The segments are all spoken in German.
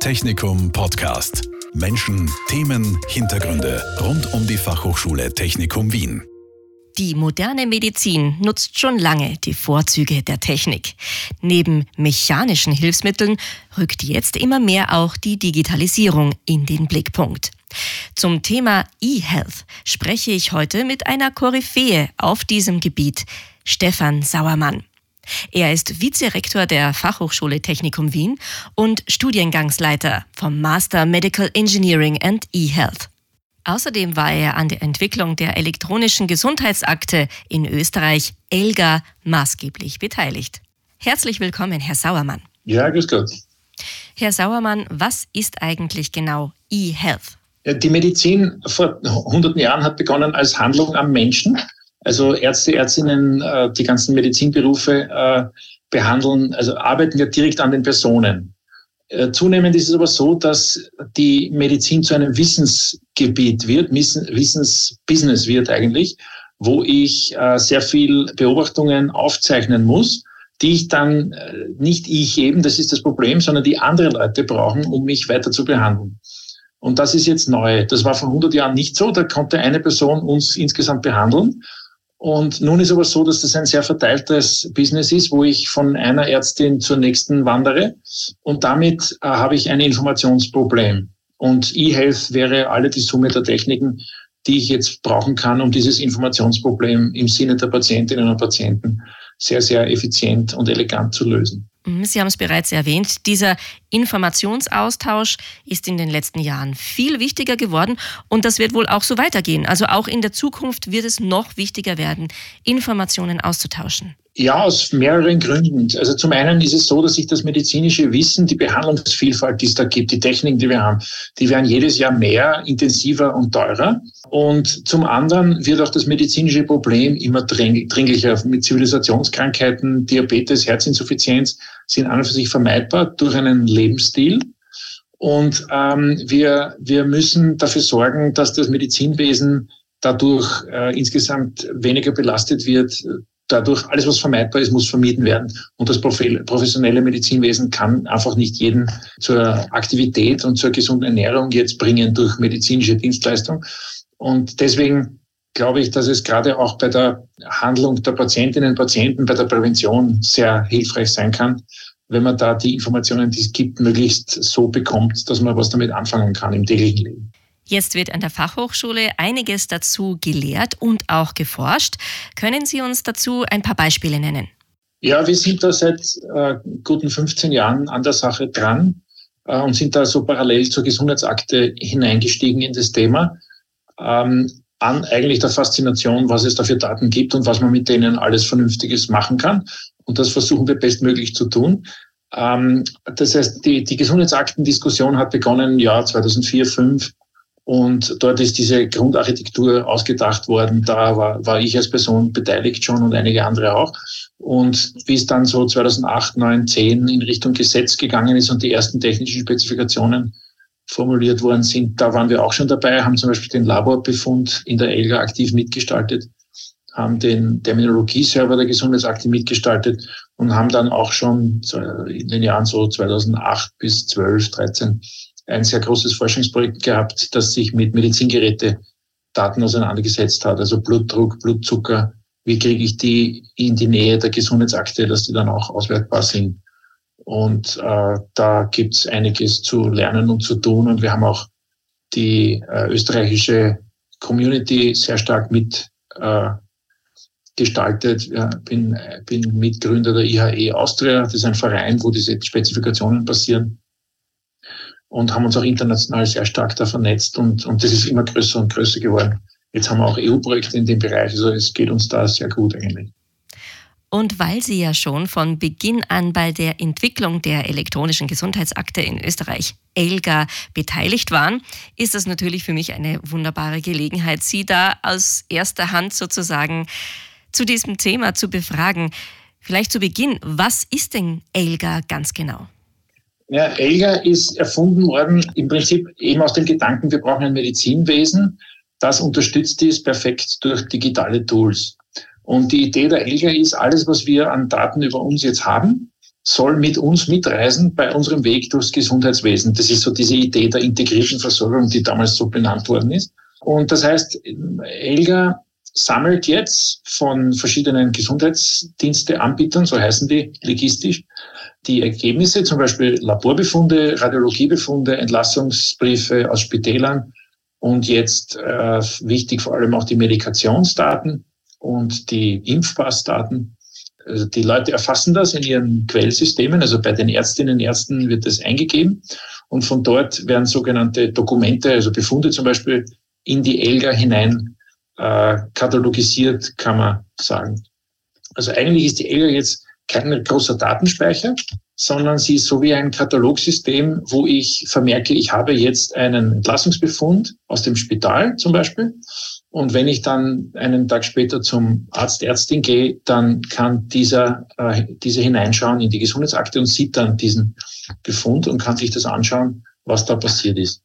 Technikum Podcast. Menschen, Themen, Hintergründe rund um die Fachhochschule Technikum Wien. Die moderne Medizin nutzt schon lange die Vorzüge der Technik. Neben mechanischen Hilfsmitteln rückt jetzt immer mehr auch die Digitalisierung in den Blickpunkt. Zum Thema E-Health spreche ich heute mit einer Koryphäe auf diesem Gebiet, Stefan Sauermann. Er ist Vizerektor der Fachhochschule Technikum Wien und Studiengangsleiter vom Master Medical Engineering and eHealth. Außerdem war er an der Entwicklung der elektronischen Gesundheitsakte in Österreich, ELGA, maßgeblich beteiligt. Herzlich willkommen, Herr Sauermann. Ja, grüß Gott. Herr Sauermann, was ist eigentlich genau eHealth? Die Medizin vor hunderten Jahren hat begonnen als Handlung am Menschen also Ärzte, Ärztinnen, äh, die ganzen Medizinberufe äh, behandeln, also arbeiten ja direkt an den Personen. Äh, zunehmend ist es aber so, dass die Medizin zu einem Wissensgebiet wird, Wissensbusiness wird eigentlich, wo ich sehr viel Beobachtungen aufzeichnen muss, die ich dann nicht ich eben, das ist das Problem, sondern die andere Leute brauchen, um mich weiter zu behandeln. Und das ist jetzt neu. Das war vor 100 Jahren nicht so. Da konnte eine Person uns insgesamt behandeln. Und nun ist aber so, dass das ein sehr verteiltes Business ist, wo ich von einer Ärztin zur nächsten wandere. Und damit äh, habe ich ein Informationsproblem. Und eHealth wäre alle die Summe der Techniken, die ich jetzt brauchen kann, um dieses Informationsproblem im Sinne der Patientinnen und Patienten sehr, sehr effizient und elegant zu lösen. Mhm, Sie haben es bereits erwähnt, dieser Informationsaustausch ist in den letzten Jahren viel wichtiger geworden und das wird wohl auch so weitergehen. Also auch in der Zukunft wird es noch wichtiger werden, Informationen auszutauschen. Ja, aus mehreren Gründen. Also zum einen ist es so, dass sich das medizinische Wissen, die Behandlungsvielfalt, die es da gibt, die Techniken, die wir haben, die werden jedes Jahr mehr, intensiver und teurer. Und zum anderen wird auch das medizinische Problem immer dringlicher mit Zivilisationskrankheiten, Diabetes, Herzinsuffizienz sind an und für sich vermeidbar durch einen Lebensstil. Und ähm, wir, wir müssen dafür sorgen, dass das Medizinwesen dadurch äh, insgesamt weniger belastet wird dadurch, alles was vermeidbar ist, muss vermieden werden. Und das professionelle Medizinwesen kann einfach nicht jeden zur Aktivität und zur gesunden Ernährung jetzt bringen durch medizinische Dienstleistung. Und deswegen glaube ich, dass es gerade auch bei der Handlung der Patientinnen und Patienten, bei der Prävention sehr hilfreich sein kann, wenn man da die Informationen, die es gibt, möglichst so bekommt, dass man was damit anfangen kann im täglichen Leben. Jetzt wird an der Fachhochschule einiges dazu gelehrt und auch geforscht. Können Sie uns dazu ein paar Beispiele nennen? Ja, wir sind da seit äh, guten 15 Jahren an der Sache dran äh, und sind da so parallel zur Gesundheitsakte hineingestiegen in das Thema. Ähm, an eigentlich der Faszination, was es da für Daten gibt und was man mit denen alles Vernünftiges machen kann. Und das versuchen wir bestmöglich zu tun. Ähm, das heißt, die, die Gesundheitsaktendiskussion hat begonnen im Jahr 2004, 2005 und dort ist diese Grundarchitektur ausgedacht worden. Da war, war ich als Person beteiligt schon und einige andere auch. Und wie es dann so 2008, 9, 10 in Richtung Gesetz gegangen ist und die ersten technischen Spezifikationen formuliert worden sind, da waren wir auch schon dabei, haben zum Beispiel den Laborbefund in der ELGA aktiv mitgestaltet, haben den Terminologie-Server der Gesundheitsakte mitgestaltet und haben dann auch schon in den Jahren so 2008 bis 12, 13 ein sehr großes Forschungsprojekt gehabt, das sich mit Medizingeräte-Daten auseinandergesetzt hat, also Blutdruck, Blutzucker. Wie kriege ich die in die Nähe der Gesundheitsakte, dass die dann auch auswertbar sind? Und äh, da gibt's einiges zu lernen und zu tun. Und wir haben auch die äh, österreichische Community sehr stark mit äh, gestaltet. Bin, bin Mitgründer der IHE Austria. Das ist ein Verein, wo diese Spezifikationen passieren und haben uns auch international sehr stark da vernetzt und, und das ist immer größer und größer geworden. Jetzt haben wir auch EU-Projekte in dem Bereich, also es geht uns da sehr gut eigentlich. Und weil Sie ja schon von Beginn an bei der Entwicklung der elektronischen Gesundheitsakte in Österreich, ELGA, beteiligt waren, ist das natürlich für mich eine wunderbare Gelegenheit, Sie da aus erster Hand sozusagen zu diesem Thema zu befragen. Vielleicht zu Beginn, was ist denn ELGA ganz genau? Ja, ELGA ist erfunden worden im Prinzip eben aus dem Gedanken, wir brauchen ein Medizinwesen, das unterstützt ist perfekt durch digitale Tools. Und die Idee der ELGA ist, alles, was wir an Daten über uns jetzt haben, soll mit uns mitreisen bei unserem Weg durchs Gesundheitswesen. Das ist so diese Idee der integrierten Versorgung, die damals so benannt worden ist. Und das heißt, Elga sammelt jetzt von verschiedenen Gesundheitsdiensteanbietern, so heißen die logistisch, die Ergebnisse, zum Beispiel Laborbefunde, Radiologiebefunde, Entlassungsbriefe aus Spitälern und jetzt äh, wichtig vor allem auch die Medikationsdaten und die Impfpassdaten. Also die Leute erfassen das in ihren Quellsystemen, also bei den Ärztinnen und Ärzten wird das eingegeben und von dort werden sogenannte Dokumente, also Befunde zum Beispiel, in die ELGA hinein äh, katalogisiert, kann man sagen. Also eigentlich ist die ELGA jetzt kein großer Datenspeicher, sondern sie ist so wie ein Katalogsystem, wo ich vermerke, ich habe jetzt einen Entlassungsbefund aus dem Spital zum Beispiel. Und wenn ich dann einen Tag später zum Arzt, Ärztin gehe, dann kann dieser, äh, dieser hineinschauen in die Gesundheitsakte und sieht dann diesen Befund und kann sich das anschauen, was da passiert ist.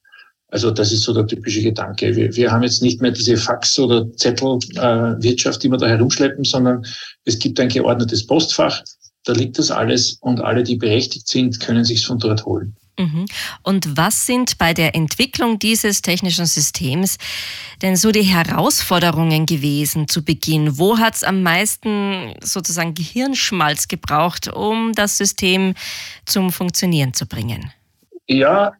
Also das ist so der typische Gedanke. Wir, wir haben jetzt nicht mehr diese Fax- oder Zettelwirtschaft, äh, die wir da herumschleppen, sondern es gibt ein geordnetes Postfach, da liegt das alles und alle, die berechtigt sind, können sich von dort holen. Mhm. Und was sind bei der Entwicklung dieses technischen Systems denn so die Herausforderungen gewesen zu Beginn? Wo hat es am meisten sozusagen Gehirnschmalz gebraucht, um das System zum Funktionieren zu bringen? Ja,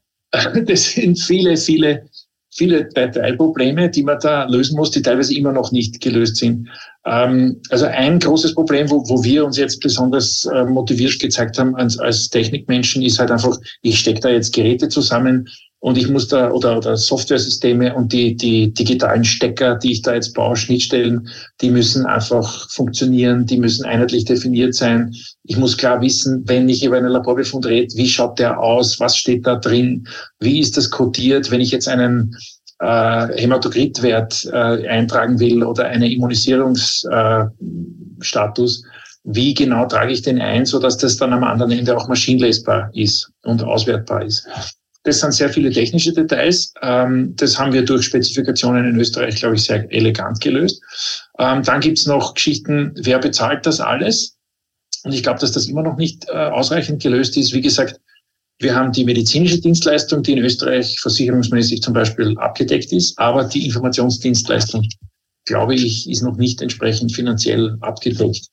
das sind viele, viele, viele Teilprobleme, die man da lösen muss, die teilweise immer noch nicht gelöst sind. Ähm, also ein großes Problem, wo, wo wir uns jetzt besonders äh, motiviert gezeigt haben als, als Technikmenschen, ist halt einfach, ich stecke da jetzt Geräte zusammen und ich muss da, oder, oder Softwaresysteme und die, die digitalen Stecker, die ich da jetzt baue, Schnittstellen, die müssen einfach funktionieren, die müssen einheitlich definiert sein. Ich muss klar wissen, wenn ich über einen Laborbefund rede, wie schaut der aus, was steht da drin, wie ist das codiert, wenn ich jetzt einen äh, Hämatokritwert äh, eintragen will oder einen Immunisierungsstatus, äh, wie genau trage ich den ein, so dass das dann am anderen Ende auch maschinenlesbar ist und auswertbar ist. Das sind sehr viele technische Details. Ähm, das haben wir durch Spezifikationen in Österreich, glaube ich, sehr elegant gelöst. Ähm, dann gibt's noch Geschichten, wer bezahlt das alles? Und ich glaube, dass das immer noch nicht äh, ausreichend gelöst ist. Wie gesagt, wir haben die medizinische Dienstleistung, die in Österreich versicherungsmäßig zum Beispiel abgedeckt ist, aber die Informationsdienstleistung, glaube ich, ist noch nicht entsprechend finanziell abgedeckt.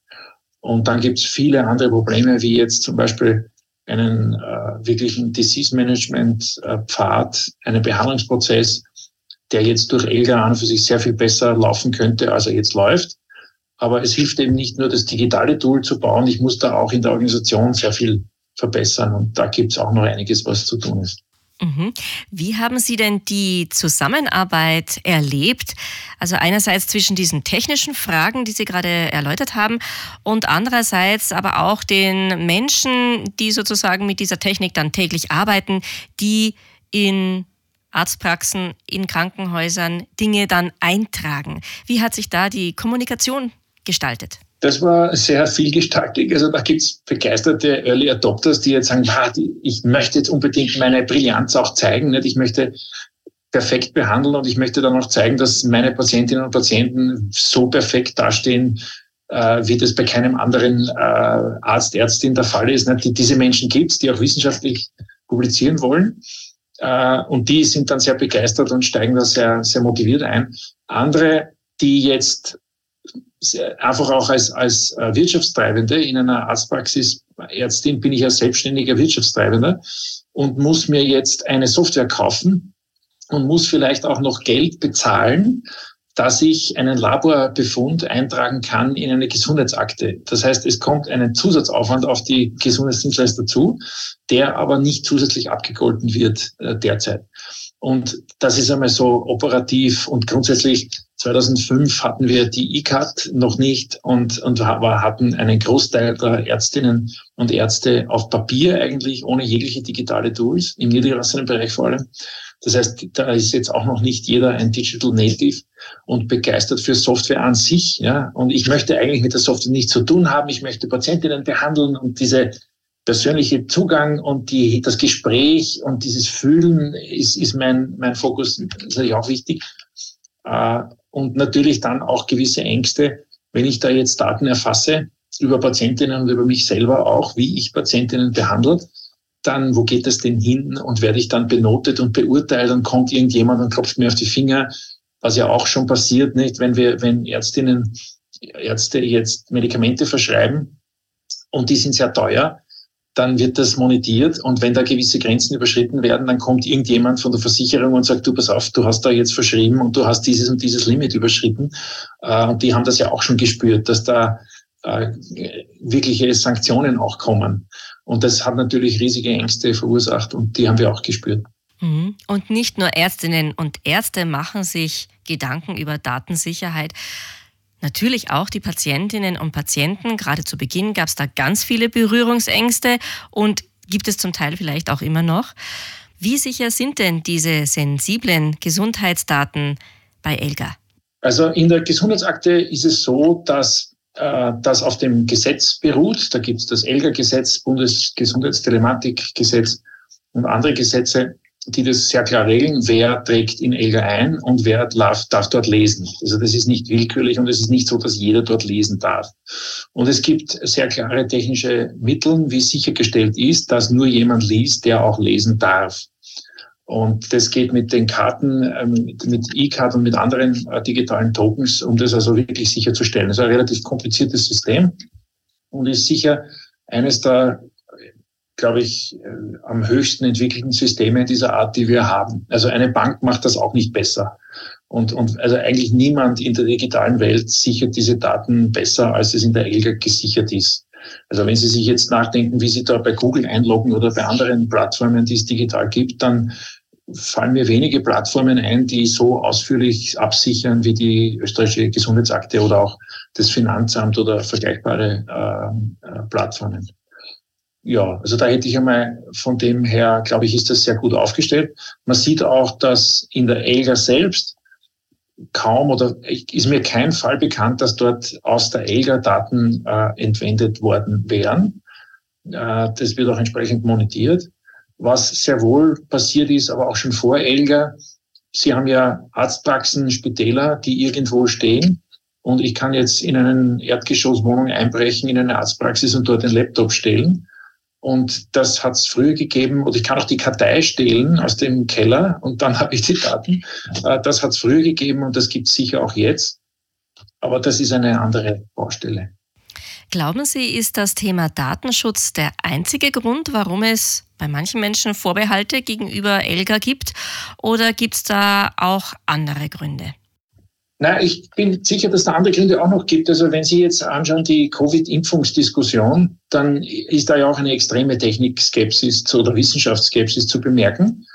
Und dann gibt es viele andere Probleme, wie jetzt zum Beispiel einen äh, wirklichen Disease Management äh, Pfad, einen Behandlungsprozess, der jetzt durch ELGA an für sich sehr viel besser laufen könnte, als er jetzt läuft. Aber es hilft eben nicht nur, das digitale Tool zu bauen. Ich muss da auch in der Organisation sehr viel verbessern. Und da gibt es auch noch einiges, was zu tun ist. Mhm. Wie haben Sie denn die Zusammenarbeit erlebt? Also einerseits zwischen diesen technischen Fragen, die Sie gerade erläutert haben, und andererseits aber auch den Menschen, die sozusagen mit dieser Technik dann täglich arbeiten, die in Arztpraxen, in Krankenhäusern Dinge dann eintragen. Wie hat sich da die Kommunikation gestaltet? Das war sehr vielgestaltig. Also da gibt's begeisterte Early Adopters, die jetzt sagen, ich möchte jetzt unbedingt meine Brillanz auch zeigen. Nicht? Ich möchte perfekt behandeln und ich möchte dann auch zeigen, dass meine Patientinnen und Patienten so perfekt dastehen, äh, wie das bei keinem anderen äh, Arzt, Ärztin der Fall ist. Die, diese Menschen gibt's, die auch wissenschaftlich publizieren wollen. Äh, und die sind dann sehr begeistert und steigen da sehr, sehr motiviert ein. Andere, die jetzt einfach auch als, als äh, Wirtschaftstreibende in einer Arztpraxis, Ärztin bin ich ja selbstständiger Wirtschaftstreibender und muss mir jetzt eine Software kaufen und muss vielleicht auch noch Geld bezahlen, dass ich einen Laborbefund eintragen kann in eine Gesundheitsakte. Das heißt, es kommt einen Zusatzaufwand auf die Gesundheitsdienstleister zu, der aber nicht zusätzlich abgegolten wird äh, derzeit. Und das ist einmal so operativ und grundsätzlich 2005 hatten wir die E-Card noch nicht und, und hatten einen Großteil der Ärztinnen und Ärzte auf Papier eigentlich, ohne jegliche digitale Tools, im niedergelassenen Bereich vor allem. Das heißt, da ist jetzt auch noch nicht jeder ein Digital Native und begeistert für Software an sich. Ja? Und ich möchte eigentlich mit der Software nichts zu tun haben. Ich möchte Patientinnen behandeln und diese persönliche Zugang und die, das Gespräch und dieses Fühlen ist, ist mein, mein Fokus natürlich auch wichtig. Äh, und natürlich dann auch gewisse Ängste, wenn ich da jetzt Daten erfasse, über Patientinnen und über mich selber auch, wie ich Patientinnen behandelt. Dann, wo geht es denn hin und werde ich dann benotet und beurteilt und kommt irgendjemand und klopft mir auf die Finger, was ja auch schon passiert, nicht? Wenn wir, wenn Ärztinnen, Ärzte jetzt Medikamente verschreiben und die sind sehr teuer, dann wird das monetiert und wenn da gewisse Grenzen überschritten werden, dann kommt irgendjemand von der Versicherung und sagt, du pass auf, du hast da jetzt verschrieben und du hast dieses und dieses Limit überschritten. Äh, und die haben das ja auch schon gespürt, dass da äh, wirkliche Sanktionen auch kommen. Und das hat natürlich riesige Ängste verursacht und die haben wir auch gespürt. Mhm. Und nicht nur Ärztinnen und Ärzte machen sich Gedanken über Datensicherheit. Natürlich auch die Patientinnen und Patienten. Gerade zu Beginn gab es da ganz viele Berührungsängste und gibt es zum Teil vielleicht auch immer noch. Wie sicher sind denn diese sensiblen Gesundheitsdaten bei Elga? Also in der Gesundheitsakte ist es so, dass äh, das auf dem Gesetz beruht. Da gibt es das ELGA-Gesetz, Bundesgesundheitstelematikgesetz und andere Gesetze die das sehr klar regeln, wer trägt in ELGA ein und wer darf, darf dort lesen. Also das ist nicht willkürlich und es ist nicht so, dass jeder dort lesen darf. Und es gibt sehr klare technische Mittel, wie sichergestellt ist, dass nur jemand liest, der auch lesen darf. Und das geht mit den Karten, ähm, mit E-Card und mit anderen äh, digitalen Tokens, um das also wirklich sicherzustellen. Das ist ein relativ kompliziertes System und ist sicher eines der glaube ich, äh, am höchsten entwickelten Systeme dieser Art, die wir haben. Also eine Bank macht das auch nicht besser. Und, und also eigentlich niemand in der digitalen Welt sichert diese Daten besser, als es in der ELGA gesichert ist. Also wenn Sie sich jetzt nachdenken, wie Sie da bei Google einloggen oder bei anderen Plattformen, die es digital gibt, dann fallen mir wenige Plattformen ein, die so ausführlich absichern wie die österreichische Gesundheitsakte oder auch das Finanzamt oder vergleichbare äh, äh Plattformen ja, also da hätte ich einmal von dem her, glaube ich, ist das sehr gut aufgestellt. Man sieht auch, dass in der ELGA selbst kaum oder ist mir kein Fall bekannt, dass dort aus der ELGA Daten äh, entwendet worden wären. Äh, das wird auch entsprechend monetiert. Was sehr wohl passiert ist, aber auch schon vor ELGA, Sie haben ja Arztpraxen, Spitäler, die irgendwo stehen. Und ich kann jetzt in einen Erdgeschosswohnung einbrechen, in eine Arztpraxis und dort den Laptop stellen. Und das hat es früher gegeben, oder ich kann auch die Kartei stehlen aus dem Keller und dann habe ich die Daten. Äh, das hat es früher gegeben und das gibt es sicher auch jetzt. Aber das ist eine andere Baustelle. Glauben Sie, ist das Thema Datenschutz der einzige Grund, warum es bei manchen Menschen Vorbehalte gegenüber Elga gibt? Oder gibt es da auch andere Gründe? Na, ich bin sicher, dass da andere Gründe auch noch gibt. Also wenn Sie jetzt anschauen, die Covid-Impfungsdiskussion, dann ist da ja auch eine extreme Technikskepsis oder Wissenschaftsskepsis zu bemerken.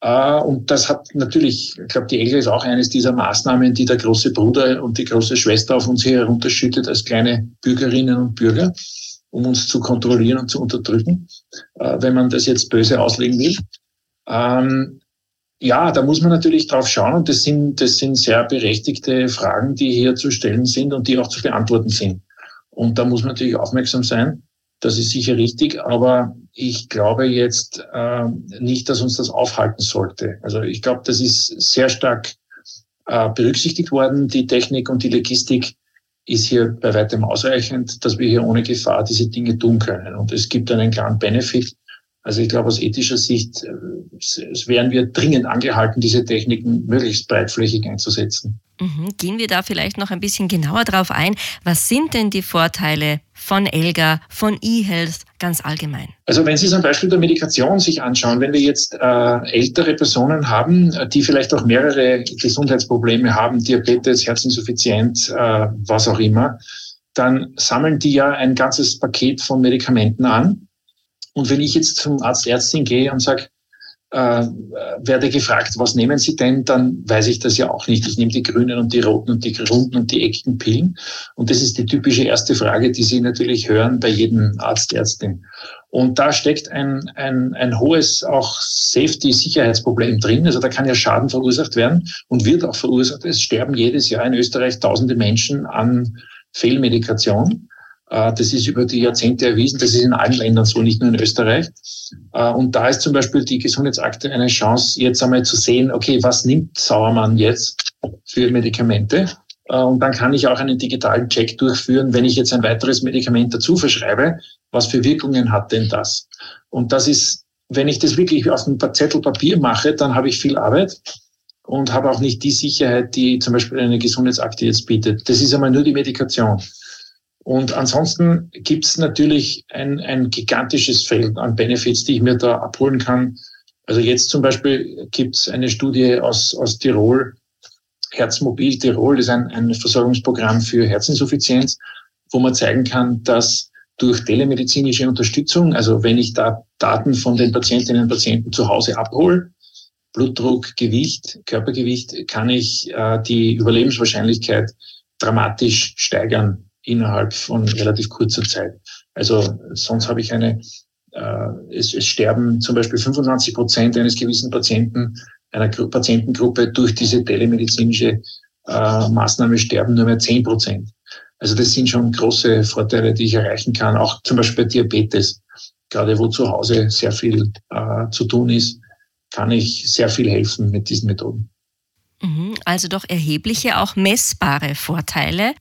Äh, und das hat natürlich, ich glaube, die ELGA ist auch eines dieser Maßnahmen, die der große Bruder und die große Schwester auf uns herunterschüttet als kleine Bürgerinnen und Bürger, um uns zu kontrollieren und zu unterdrücken, äh, wenn man das jetzt böse auslegen will. Ja, da muss man natürlich drauf schauen und das sind, das sind sehr berechtigte Fragen, die hier zu stellen sind und die auch zu beantworten sind. Und da muss man natürlich aufmerksam sein. Das ist sicher richtig, aber ich glaube jetzt äh, nicht, dass uns das aufhalten sollte. Also ich glaube, das ist sehr stark äh, berücksichtigt worden. Die Technik und die Logistik ist hier bei weitem ausreichend, dass wir hier ohne Gefahr diese Dinge tun können. Und es gibt einen klaren Benefit also ich glaube, aus ethischer Sicht äh, wären wir dringend angehalten, diese Techniken möglichst breitflächig einzusetzen. Mhm. Gehen wir da vielleicht noch ein bisschen genauer drauf ein. Was sind denn die Vorteile von ELGA, von eHealth ganz allgemein? Also wenn Sie zum Beispiel der Medikation sich anschauen, wenn wir jetzt äh, ältere Personen haben, die vielleicht auch mehrere Gesundheitsprobleme haben, Diabetes, Herzinsuffizienz, äh, was auch immer, dann sammeln die ja ein ganzes Paket von Medikamenten an und wenn ich jetzt zum Arzt, Ärztin gehe und sage, äh, werde gefragt, was nehmen Sie denn, dann weiß ich das ja auch nicht. Ich nehme die grünen und die roten und die runden und die eckigen Pillen. Und das ist die typische erste Frage, die Sie natürlich hören bei jedem Arzt, Ärztin. Und da steckt ein, ein, ein hohes auch Safety-Sicherheitsproblem drin. Also da kann ja Schaden verursacht werden und wird auch verursacht. Es sterben jedes Jahr in Österreich tausende Menschen an Fehlmedikation. Äh, das ist über die Jahrzehnte erwiesen. Das ist in allen Ländern so, nicht nur in Österreich. Äh, und da ist zum Beispiel die Gesundheitsakte eine Chance, jetzt einmal zu sehen, okay, was nimmt Sauermann jetzt für Medikamente? Äh, und dann kann ich auch einen digitalen Check durchführen, wenn ich jetzt ein weiteres Medikament dazu verschreibe. Was für Wirkungen hat denn das? Und das ist, wenn ich das wirklich auf einem Zettel Papier mache, dann habe ich viel Arbeit und habe auch nicht die Sicherheit, die zum Beispiel eine Gesundheitsakte jetzt bietet. Das ist einmal nur die Medikation. Und ansonsten gibt es natürlich ein, ein gigantisches Feld an Benefits, die ich mir da abholen kann. Also jetzt zum Beispiel gibt es eine Studie aus, aus Tirol, Herzmobil Tirol, ist ein, ein Versorgungsprogramm für Herzinsuffizienz, wo man zeigen kann, dass durch telemedizinische Unterstützung, also wenn ich da Daten von den Patientinnen und Patienten zu Hause abhole, Blutdruck, Gewicht, Körpergewicht, kann ich äh, die Überlebenswahrscheinlichkeit dramatisch steigern innerhalb von relativ kurzer Zeit. Also sonst habe ich eine, äh, es, es sterben zum Beispiel 25 Prozent eines gewissen Patienten, einer Patientengruppe durch diese telemedizinische äh, Maßnahme sterben nur mehr 10 Prozent. Also das sind schon große Vorteile, die ich erreichen kann, auch zum Beispiel bei Diabetes. Gerade wo zu Hause sehr viel äh, zu tun ist, kann ich sehr viel helfen mit diesen Methoden. Mhm, also doch erhebliche, auch messbare Vorteile.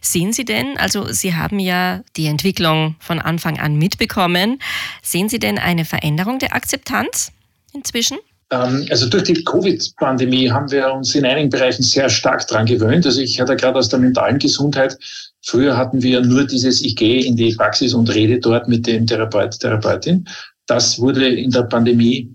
Sehen Sie denn, also Sie haben ja die Entwicklung von Anfang an mitbekommen, sehen Sie denn eine Veränderung der Akzeptanz inzwischen? Ähm, also durch die Covid-Pandemie haben wir uns in einigen Bereichen sehr stark dran gewöhnt. Also ich hatte gerade aus der mentalen Gesundheit, früher hatten wir nur dieses, ich gehe in die Praxis und rede dort mit dem Therapeut, Therapeutin. Das wurde in der Pandemie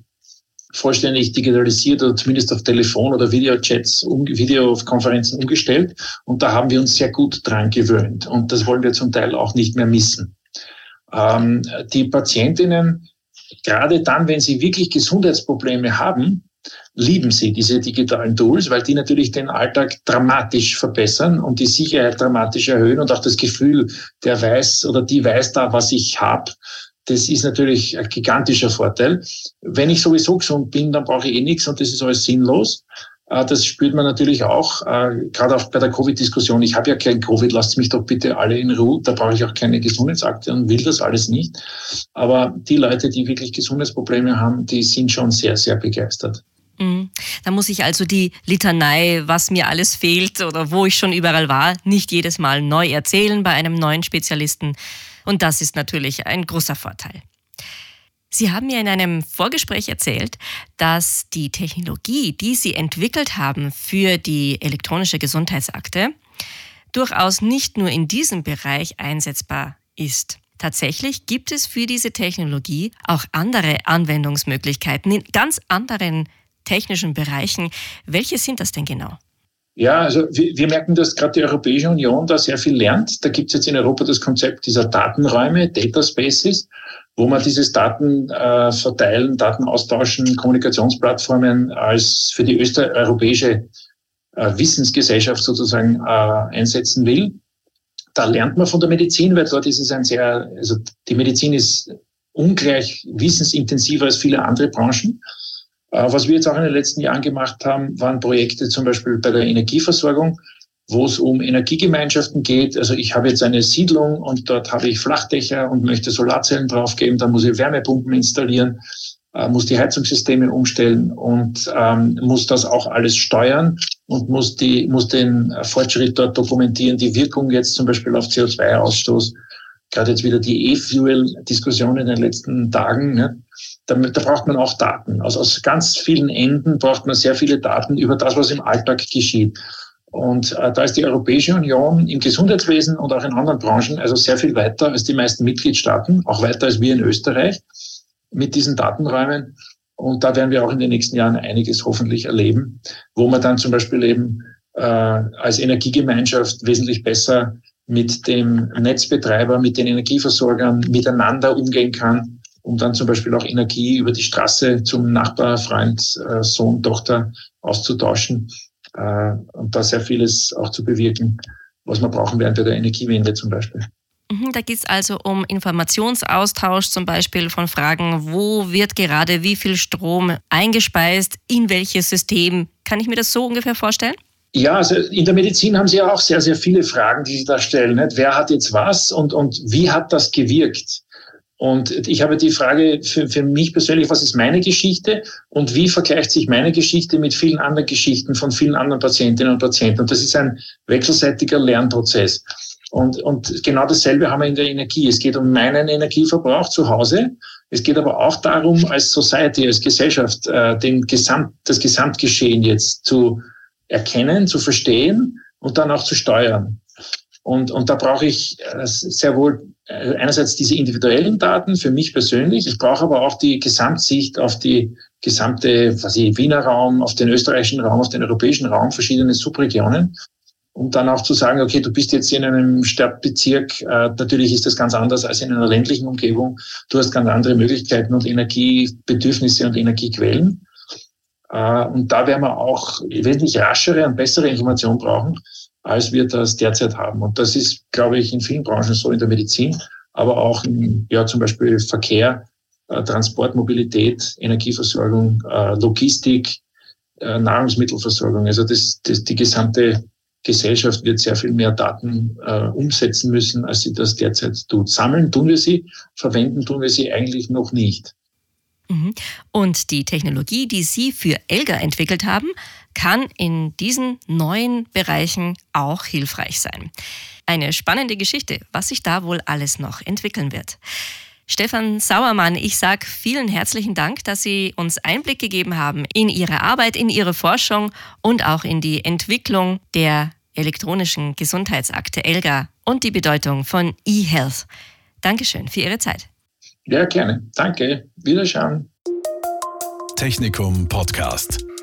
vollständig digitalisiert oder zumindest auf Telefon- oder Videochats, um, Videokonferenzen umgestellt. Und da haben wir uns sehr gut dran gewöhnt. Und das wollen wir zum Teil auch nicht mehr missen. Ähm, die Patientinnen, gerade dann, wenn sie wirklich Gesundheitsprobleme haben, lieben sie diese digitalen Tools, weil die natürlich den Alltag dramatisch verbessern und die Sicherheit dramatisch erhöhen und auch das Gefühl, der weiß oder die weiß da, was ich habe, das ist natürlich ein gigantischer Vorteil. Wenn ich sowieso gesund bin, dann brauche ich eh nichts und das ist alles sinnlos. Äh, das spürt man natürlich auch, äh, gerade auch bei der Covid-Diskussion. Ich habe ja kein Covid, lasst mich doch bitte alle in Ruhe. Da brauche ich auch keine Gesundheitsakte und will das alles nicht. Aber die Leute, die wirklich Gesundheitsprobleme haben, die sind schon sehr, sehr begeistert. Mhm. Da muss ich also die Litanei, was mir alles fehlt oder wo ich schon überall war, nicht jedes Mal neu erzählen bei einem neuen Spezialisten. Und das ist natürlich ein großer Vorteil. Sie haben mir in einem Vorgespräch erzählt, dass die Technologie, die Sie entwickelt haben für die elektronische Gesundheitsakte, durchaus nicht nur in diesem Bereich einsetzbar ist. Tatsächlich gibt es für diese Technologie auch andere Anwendungsmöglichkeiten in ganz anderen technischen Bereichen. Welche sind das denn genau? Ja, also wir, wir merken, dass gerade die Europäische Union da sehr viel lernt. Da gibt es jetzt in Europa das Konzept dieser Datenräume, Data Spaces, wo man dieses Daten äh, verteilen, Daten austauschen, Kommunikationsplattformen als für die öster europäische äh, Wissensgesellschaft sozusagen äh, einsetzen will. Da lernt man von der Medizin, weil dort ist es ein sehr, also die Medizin ist ungleich wissensintensiver als viele andere Branchen. Äh, was wir jetzt auch in den letzten Jahren gemacht haben, waren Projekte zum Beispiel bei der Energieversorgung, wo es um Energiegemeinschaften geht. Also ich habe jetzt eine Siedlung und dort habe ich Flachdächer und möchte Solarzellen draufgeben, dann muss ich Wärmepumpen installieren, äh, muss die Heizungssysteme umstellen und ähm, muss das auch alles steuern und muss, die, muss den Fortschritt dort dokumentieren, die Wirkung jetzt zum Beispiel auf CO2-Ausstoß. Gerade jetzt wieder die E-Fuel-Diskussion in den letzten Tagen. Ne? Da, da braucht man auch Daten. Also aus ganz vielen Enden braucht man sehr viele Daten über das, was im Alltag geschieht. Und äh, da ist die Europäische Union im Gesundheitswesen und auch in anderen Branchen also sehr viel weiter als die meisten Mitgliedstaaten, auch weiter als wir in Österreich mit diesen Datenräumen. Und da werden wir auch in den nächsten Jahren einiges hoffentlich erleben, wo man dann zum Beispiel eben äh, als Energiegemeinschaft wesentlich besser mit dem Netzbetreiber, mit den Energieversorgern miteinander umgehen kann um dann zum Beispiel auch Energie über die Straße zum Nachbar, Freund, äh, Sohn, Tochter auszutauschen äh, und da sehr vieles auch zu bewirken, was wir brauchen bei der Energiewende zum Beispiel. Mhm, da geht es also um Informationsaustausch zum Beispiel von Fragen, wo wird gerade wie viel Strom eingespeist, in welches System. Kann ich mir das so ungefähr vorstellen? Ja, also in der Medizin haben Sie ja auch sehr, sehr viele Fragen, die Sie da stellen. Nicht? Wer hat jetzt was und, und wie hat das gewirkt? Und ich habe die Frage für, für mich persönlich, was ist meine Geschichte und wie vergleicht sich meine Geschichte mit vielen anderen Geschichten von vielen anderen Patientinnen und Patienten? Und das ist ein wechselseitiger Lernprozess. Und, und genau dasselbe haben wir in der Energie. Es geht um meinen Energieverbrauch zu Hause. Es geht aber auch darum, als Society, als Gesellschaft, äh, den Gesamt, das Gesamtgeschehen jetzt zu erkennen, zu verstehen und dann auch zu steuern. Und, und da brauche ich äh, sehr wohl einerseits diese individuellen Daten für mich persönlich. Ich brauche aber auch die Gesamtsicht auf die gesamte, was ich, Wiener Raum, auf den österreichischen Raum, auf den europäischen Raum, verschiedene Subregionen. Um dann auch zu sagen, okay, du bist jetzt in einem Stadtbezirk, äh, natürlich ist das ganz anders als in einer ländlichen Umgebung. Du hast ganz andere Möglichkeiten und Energiebedürfnisse und Energiequellen. Äh, und da werden wir auch wesentlich raschere und bessere Informationen brauchen, als wir das derzeit haben. Und das ist, glaube ich, in vielen Branchen so in der Medizin, aber auch in, ja, zum Beispiel Verkehr, äh, Transport, Mobilität, Energieversorgung, äh, Logistik, äh, Nahrungsmittelversorgung. Also das, das, die gesamte Gesellschaft wird sehr viel mehr Daten äh, umsetzen müssen, als sie das derzeit tut. Sammeln tun wir sie, verwenden tun wir sie eigentlich noch nicht. Mhm. Und die Technologie, die Sie für Elga entwickelt haben, kann in diesen neuen Bereichen auch hilfreich sein. Eine spannende Geschichte, was sich da wohl alles noch entwickeln wird. Stefan Sauermann, ich sage vielen herzlichen Dank, dass Sie uns Einblick gegeben haben in Ihre Arbeit, in Ihre Forschung und auch in die Entwicklung der elektronischen Gesundheitsakte ELGA und die Bedeutung von eHealth. Dankeschön für Ihre Zeit. Ja, gerne. Danke. Wiederschauen. Technikum Podcast.